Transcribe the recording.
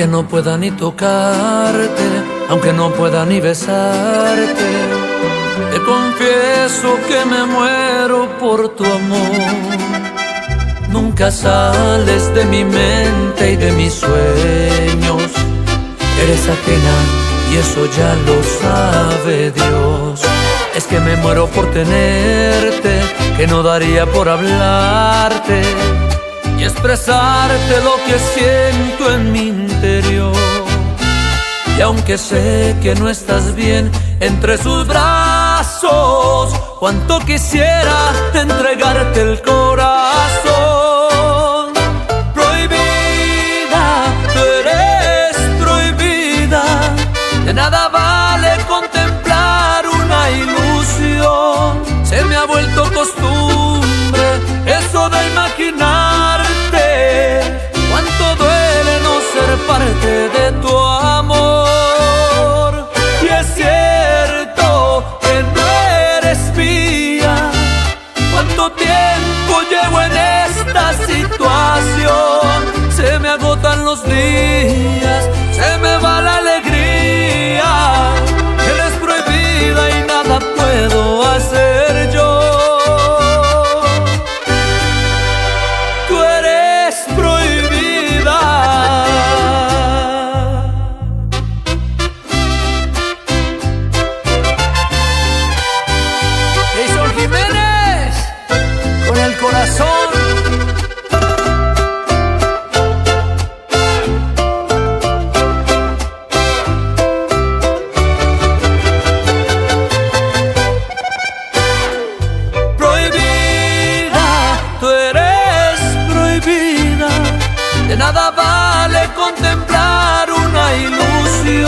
aunque no pueda ni tocarte, aunque no pueda ni besarte. Te confieso que me muero por tu amor. Nunca sales de mi mente y de mis sueños. Eres ajena y eso ya lo sabe Dios. Es que me muero por tenerte, que no daría por hablarte y expresarte lo que siento en mi Y aunque sé que no estás bien entre sus brazos, cuánto quisiera entregarte el corazón. Agotan los días, se me De nada vale contemplar una ilusión.